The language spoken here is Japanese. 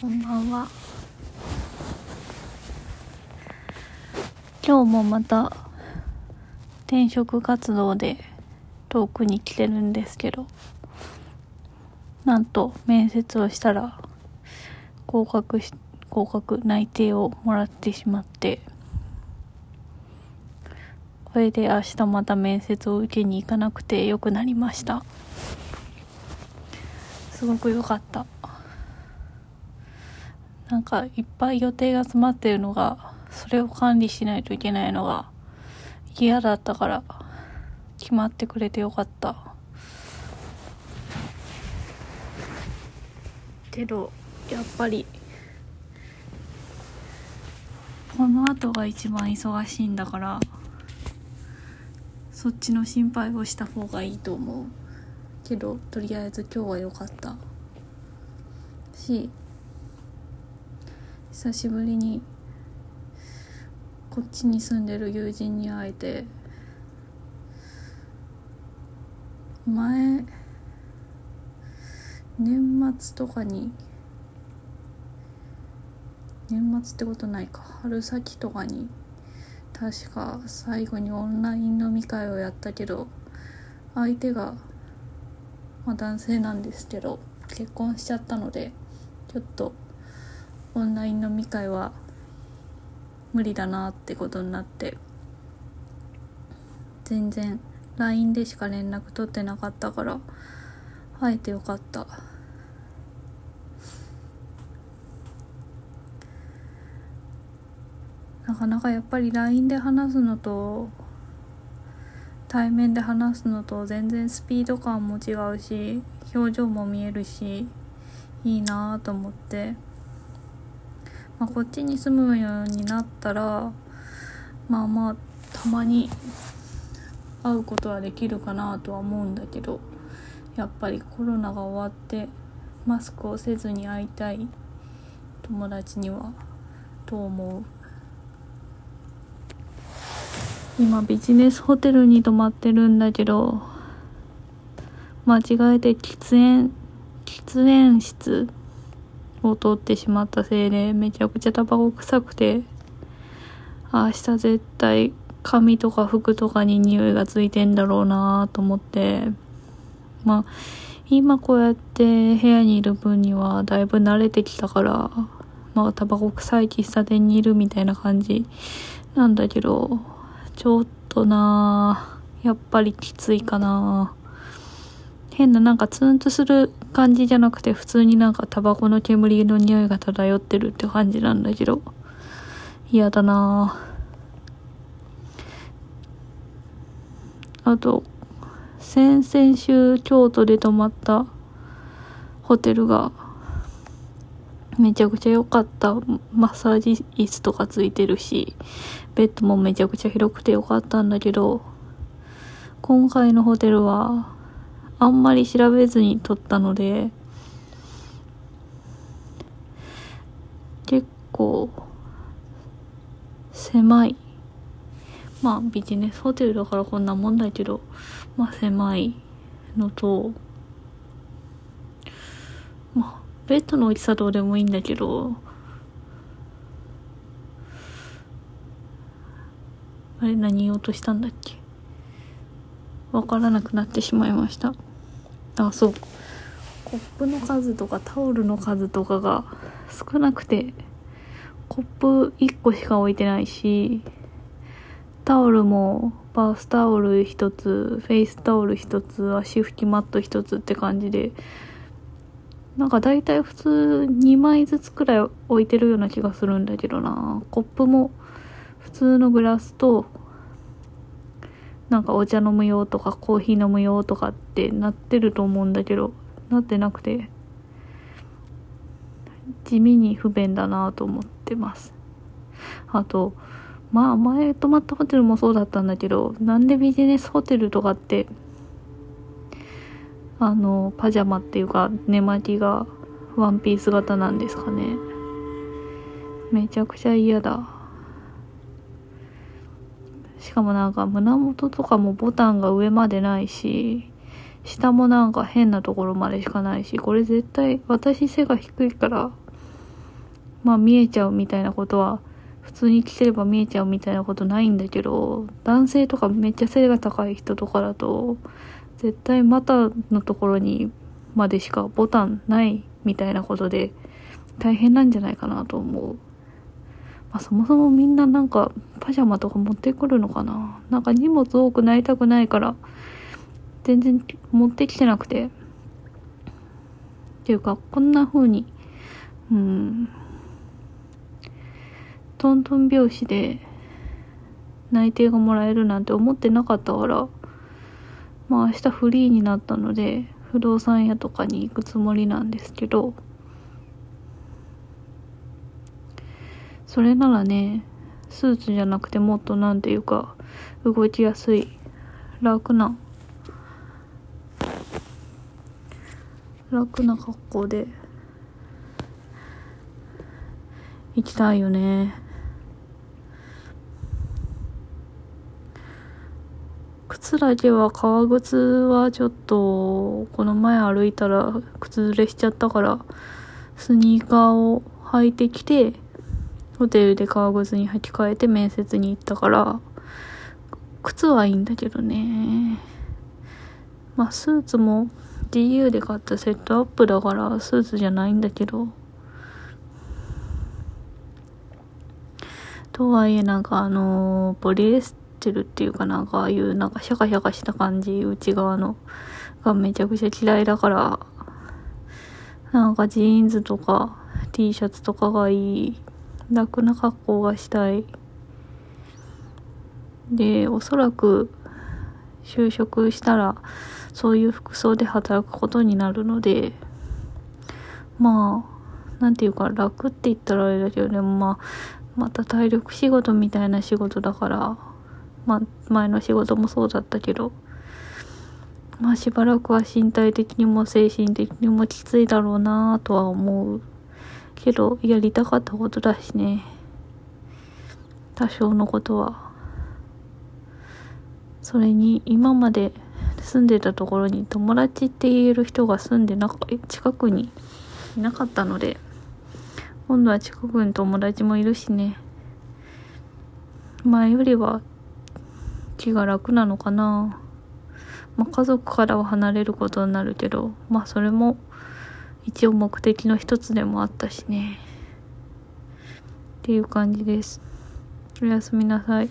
こんばんは。今日もまた転職活動で遠くに来てるんですけどなんと面接をしたら合格し合格内定をもらってしまってこれで明日また面接を受けに行かなくてよくなりました。すごく良かった。なんかいっぱい予定が詰まってるのがそれを管理しないといけないのが嫌だったから決まってくれてよかった。けどやっぱりこの後が一番忙しいんだからそっちの心配をした方がいいと思う。けどとりあえず今日は良かった。し久しぶりにこっちに住んでる友人に会えて前年末とかに年末ってことないか春先とかに確か最後にオンライン飲み会をやったけど相手が、まあ、男性なんですけど結婚しちゃったのでちょっとオンライン飲み会は無理だなってことになって全然 LINE でしか連絡取ってなかったから会えてよかった。なかなかやっぱり LINE で話すのと対面で話すのと全然スピード感も違うし表情も見えるしいいなと思って、まあ、こっちに住むようになったらまあまあたまに会うことはできるかなとは思うんだけどやっぱりコロナが終わってマスクをせずに会いたい友達にはと思う？今ビジネスホテルに泊まってるんだけど間違えて喫煙喫煙室を通ってしまったせいでめちゃくちゃタバコ臭くて明日絶対髪とか服とかに匂いがついてんだろうなと思ってまあ今こうやって部屋にいる分にはだいぶ慣れてきたからまあタバコ臭い喫茶店にいるみたいな感じなんだけどちょっとなやっぱりきついかな変ななんかツンとする感じじゃなくて普通になんかタバコの煙の匂いが漂ってるって感じなんだけど。嫌だな。あと先々週京都で泊まったホテルがめちゃくちゃ良かった。マッサージ椅子とかついてるしベッドもめちゃくちゃ広くて良かったんだけど今回のホテルはあんまり調べずに撮ったので結構狭い。まあビジネスホテルだからこんなもんだけどまあ狭いのとまあベッドの大きさどうでもいいんだけどあれ何言おうとしたんだっけ？わからなくなってしまいました。あそう。コップの数とかタオルの数とかが少なくてコップ1個しか置いてないしタオルもバスタオル1つフェイスタオル1つ足拭きマット1つって感じでなんか大体普通2枚ずつくらい置いてるような気がするんだけどな。コップも普通のグラスとなんかお茶飲む用とかコーヒー飲む用とかってなってると思うんだけどなってなくて地味に不便だなと思ってます。あとまあ前泊まったホテルもそうだったんだけどなんでビジネスホテルとかってあのパジャマっていうか寝巻きがワンピース型なんですかね。めちゃくちゃ嫌だ。しかもなんか胸元とかもボタンが上までないし下もなんか変なところまでしかないしこれ絶対私背が低いからまあ見えちゃうみたいなことは普通に着てれば見えちゃうみたいなことないんだけど男性とかめっちゃ背が高い人とかだと絶対股のところにまでしかボタンないみたいなことで大変なんじゃないかなと思う。まあ、そもそもみんななんかパジャマとか持ってくるのかな？なんか荷物多くなりたくないから全然持ってきてなくて。っていうかこんな風にうんトントン拍子で内定がもらえるなんて思ってなかったからまあ明日フリーになったので不動産屋とかに行くつもりなんですけどそれならねスーツじゃなくてもっとなんていうか動きやすい楽な楽な格好で行きたいよね。靴だけは革靴はちょっとこの前歩いたら靴ずれしちゃったからスニーカーを履いてきてホテルで革靴に履き替えて面接に行ったから靴はいいんだけどね。まあスーツも GU で買ったセットアップだからスーツじゃないんだけど。とはいえなんかあのポリエステルっていうかなんかああいうなんかシャカシャカした感じ内側のがめちゃくちゃ嫌いだからなんかジーンズとか T シャツとかがいい。楽な格好がしたい。でおそらく就職したらそういう服装で働くことになるのでまあなんていうか楽って言ったらあれだけどでもまあまた体力仕事みたいな仕事だからまあ前の仕事もそうだったけどまあしばらくは身体的にも精神的にもきついだろうなとは思う。けどやりたかったことだしね。多少のことは。それに今まで住んでたところに友達って言える人が住んでなか近くにいなかったので今度は近くに友達もいるしね。前よりは気が楽なのかな。まあ家族からは離れることになるけどまあそれも一応目的の一つでもあったしね。っていう感じです。おやすみなさい。